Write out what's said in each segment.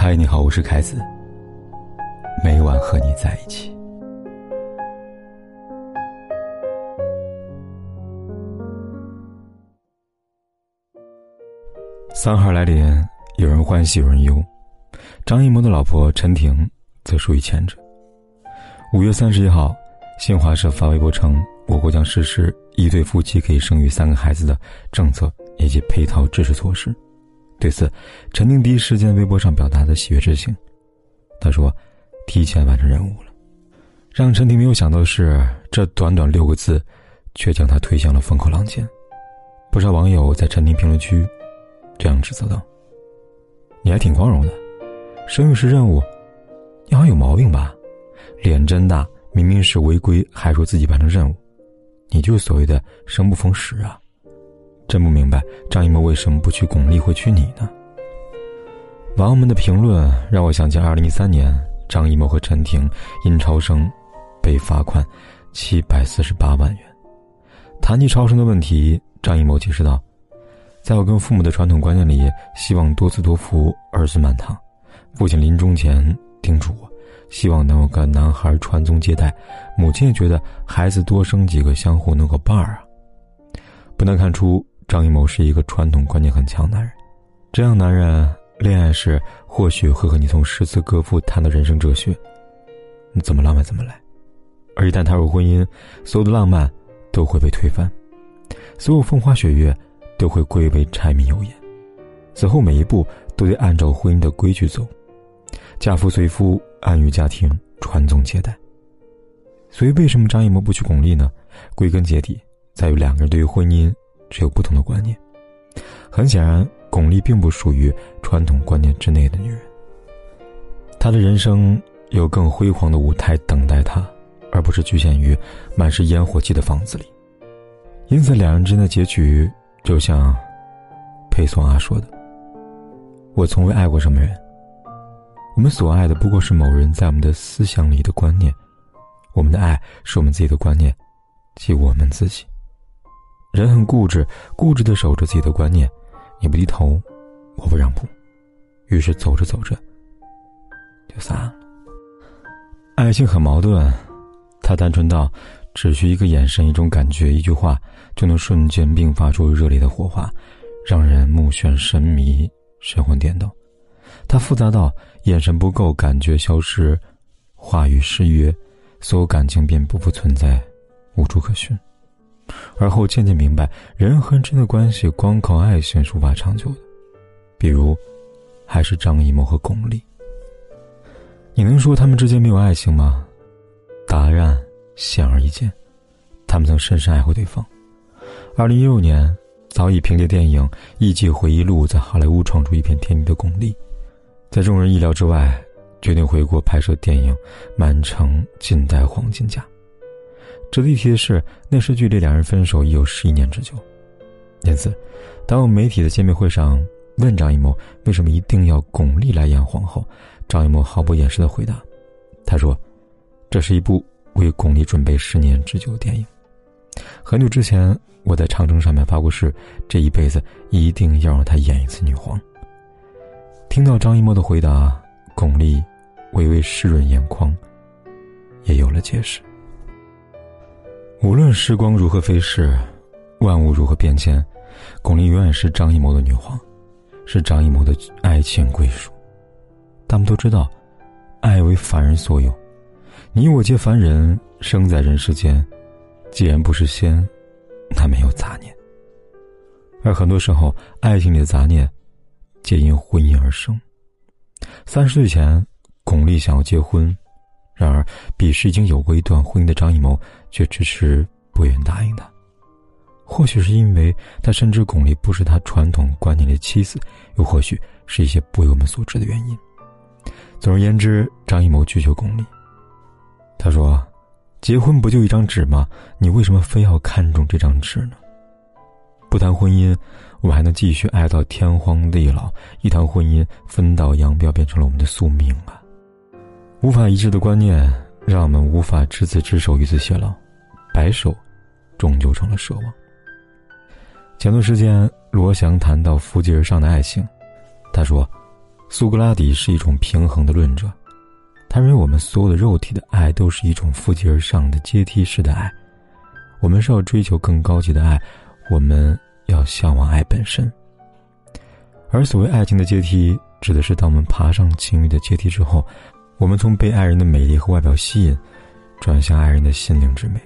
嗨，你好，我是凯子。每晚和你在一起。三号来临，有人欢喜有人忧。张艺谋的老婆陈婷则属于前者。五月三十一号，新华社发微博称，我国将实施一对夫妻可以生育三个孩子的政策以及配套支持措施。对此，陈婷第一时间微博上表达的喜悦之情。他说：“提前完成任务了。”让陈婷没有想到的是，这短短六个字，却将他推向了风口浪尖。不少网友在陈婷评论区。这样指责道：“你还挺光荣的，生育是任务，你好像有毛病吧？脸真大，明明是违规，还说自己完成任务，你就是所谓的生不逢时啊！真不明白张艺谋为什么不娶巩俐，会娶你呢？”网友们的评论让我想起二零一三年张艺谋和陈婷因超生被罚款七百四十八万元。谈及超生的问题，张艺谋解释道。在我跟父母的传统观念里，希望多子多福，儿孙满堂。父亲临终前叮嘱我，希望能有个男孩传宗接代。母亲也觉得孩子多生几个，相互能个伴儿啊。不难看出，张艺谋是一个传统观念很强的男人。这样男人，恋爱时或许会和你从诗词歌赋谈到人生哲学，你怎么浪漫怎么来。而一旦踏入婚姻，所有的浪漫都会被推翻，所有风花雪月。都会归为柴米油盐，此后每一步都得按照婚姻的规矩走，嫁夫随夫，安于家庭，传宗接代。所以，为什么张艺谋不娶巩俐呢？归根结底，在于两个人对于婚姻只有不同的观念。很显然，巩俐并不属于传统观念之内的女人，她的人生有更辉煌的舞台等待她，而不是局限于满是烟火气的房子里。因此，两人之间的结局。就像裴松阿说的：“我从未爱过什么人。我们所爱的不过是某人在我们的思想里的观念。我们的爱是我们自己的观念，即我们自己。人很固执，固执的守着自己的观念，你不低头，我不让步，于是走着走着就散了。爱情很矛盾，它单纯到……”只需一个眼神，一种感觉，一句话，就能瞬间迸发出热烈的火花，让人目眩神迷、神魂颠倒。它复杂到眼神不够，感觉消失，话语失约，所有感情便不复存在，无处可寻。而后渐渐明白，人和人之间的关系，光靠爱情是无法长久的。比如，还是张艺谋和巩俐。你能说他们之间没有爱情吗？答案。显而易见，他们曾深深爱过对方。二零一六年，早已凭借电影《艺伎回忆录》在好莱坞闯出一片天地的巩俐，在众人意料之外，决定回国拍摄电影《满城尽带黄金甲》。值得一提的是，那时距离两人分手已有十一年之久。因此，当媒体的见面会上问张艺谋为什么一定要巩俐来演皇后，张艺谋毫不掩饰的回答：“他说，这是一部。”为巩俐准备十年之久的电影。很久之前，我在长城上面发过誓，这一辈子一定要让她演一次女皇。听到张艺谋的回答，巩俐微微湿润眼眶，也有了解释。无论时光如何飞逝，万物如何变迁，巩俐永远是张艺谋的女皇，是张艺谋的爱情归属。他们都知道，爱为凡人所有。你我皆凡人，生在人世间，既然不是仙，那没有杂念。而很多时候，爱情里的杂念，皆因婚姻而生。三十岁前，巩俐想要结婚，然而彼时已经有过一段婚姻的张艺谋，却迟迟不愿答应她。或许是因为他深知巩俐不是他传统观念的妻子，又或许是一些不为我们所知的原因。总而言之，张艺谋拒绝巩俐。他说：“结婚不就一张纸吗？你为什么非要看重这张纸呢？不谈婚姻，我们还能继续爱到天荒地老；一谈婚姻，分道扬镳变成了我们的宿命啊！无法一致的观念，让我们无法执子之手与子偕老，白首，终究成了奢望。”前段时间，罗翔谈到“扶阶而上的爱情”，他说：“苏格拉底是一种平衡的论者，他认为我们所有的肉体的爱都是一种负极而上的阶梯式的爱，我们是要追求更高级的爱，我们要向往爱本身。而所谓爱情的阶梯，指的是当我们爬上情欲的阶梯之后，我们从被爱人的美丽和外表吸引，转向爱人的心灵之美，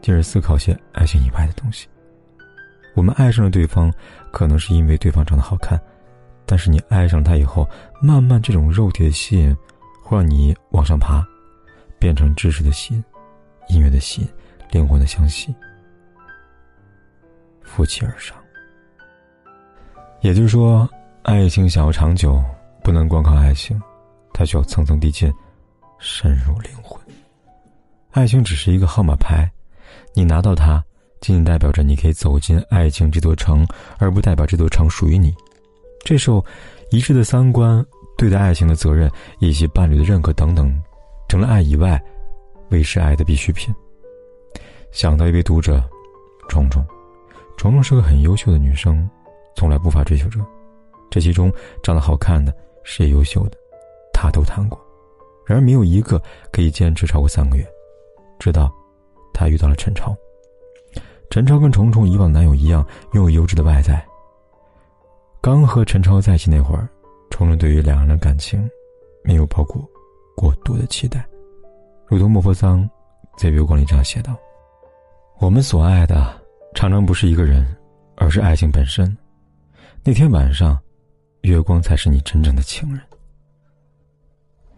进而思考些爱情以外的东西。我们爱上了对方，可能是因为对方长得好看，但是你爱上他以后，慢慢这种肉体的吸引，会让你往上爬，变成知识的吸引、音乐的吸引、灵魂的相吸，负气而上。也就是说。爱情想要长久，不能光靠爱情，它需要层层递进，深入灵魂。爱情只是一个号码牌，你拿到它，仅仅代表着你可以走进爱情这座城，而不代表这座城属于你。这时候，一致的三观、对待爱情的责任以及伴侣的认可等等，成了爱以外，维持爱的必需品。想到一位读者，虫虫，虫虫是个很优秀的女生，从来不乏追求者。这其中长得好看的、事业优秀的，他都谈过，然而没有一个可以坚持超过三个月。直到他遇到了陈超。陈超跟虫虫以往男友一样，拥有优质的外在。刚和陈超在一起那会儿，虫虫对于两人的感情没有抱过过多的期待，如同莫泊桑在月光里这样写道：“我们所爱的常常不是一个人，而是爱情本身。那天晚上。”月光才是你真正的情人。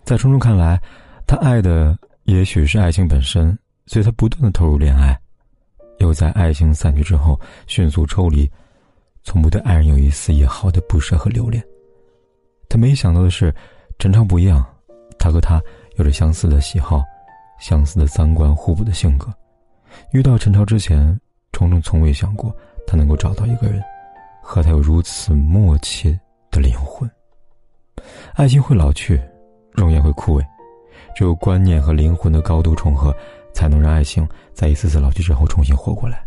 在冲冲看来，他爱的也许是爱情本身，所以他不断的投入恋爱，又在爱情散去之后迅速抽离，从不对爱人有一丝一毫的不舍和留恋。他没想到的是，陈超不一样，他和他有着相似的喜好，相似的三观，互补的性格。遇到陈超之前，冲冲从未想过他能够找到一个人，和他有如此默契。的灵魂，爱情会老去，容颜会枯萎，只有观念和灵魂的高度重合，才能让爱情在一次次老去之后重新活过来。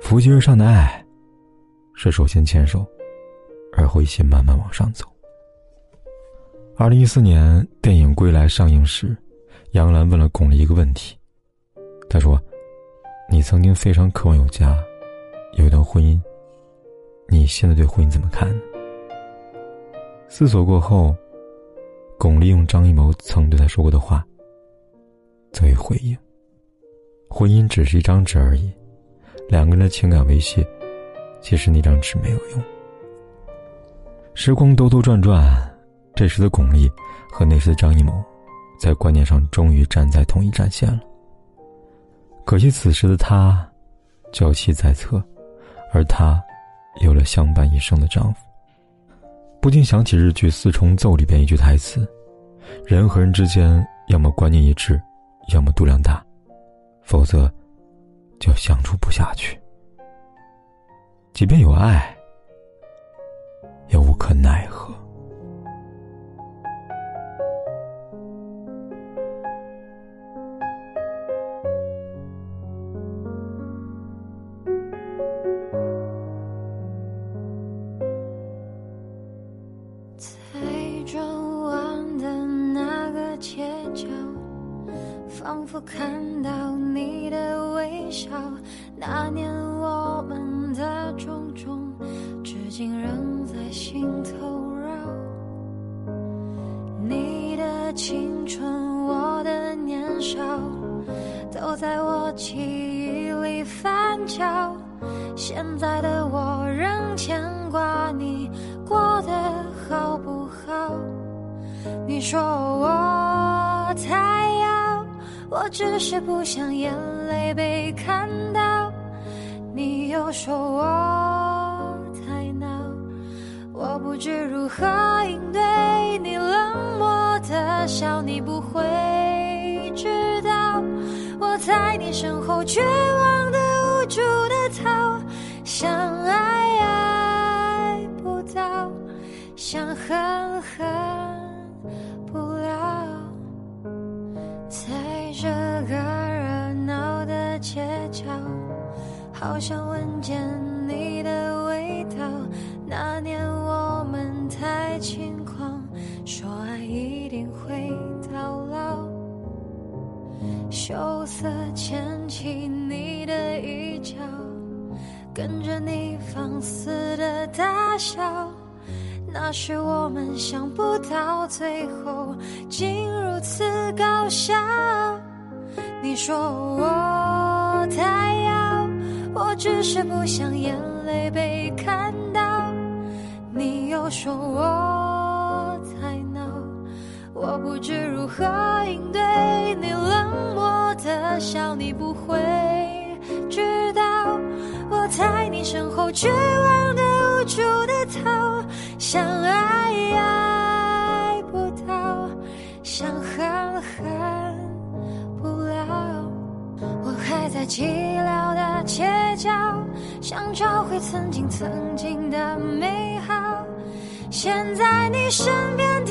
扶梯而上的爱，是首先牵手，而后一起慢慢往上走。二零一四年电影《归来》上映时，杨澜问了巩俐一个问题，她说：“你曾经非常渴望有家，有一段婚姻，你现在对婚姻怎么看？”思索过后，巩俐用张艺谋曾对他说过的话作为回应：“婚姻只是一张纸而已，两个人的情感维系，其实那张纸没有用。”时光兜兜转转，这时的巩俐和那时的张艺谋，在观念上终于站在同一战线了。可惜此时的他，娇妻在侧，而他，有了相伴一生的丈夫。不禁想起日剧《四重奏》里边一句台词：“人和人之间，要么观念一致，要么度量大，否则就相处不下去。即便有爱，仿佛看到你的微笑，那年我们的种种，至今仍在心头绕。你的青春，我的年少，都在我记忆里翻搅。现在的我仍牵挂你过得好不好？你说我太。我只是不想眼泪被看到，你又说我太闹，我不知如何应对你冷漠的笑，你不会知道。我在你身后绝望的无助的逃，想爱爱不到，想恨好想闻见你的味道那年我们太轻狂说爱一定会到老羞涩牵起你的衣角跟着你放肆的大笑那是我们想不到最后竟如此搞笑。你说我太阳我只是不想眼泪被看到。你又说我太闹，我不知如何应对你冷漠的笑，你不会知道我在你身后绝望的无助的逃。想爱在寂寥的街角，想找回曾经曾经的美好。现在你身边的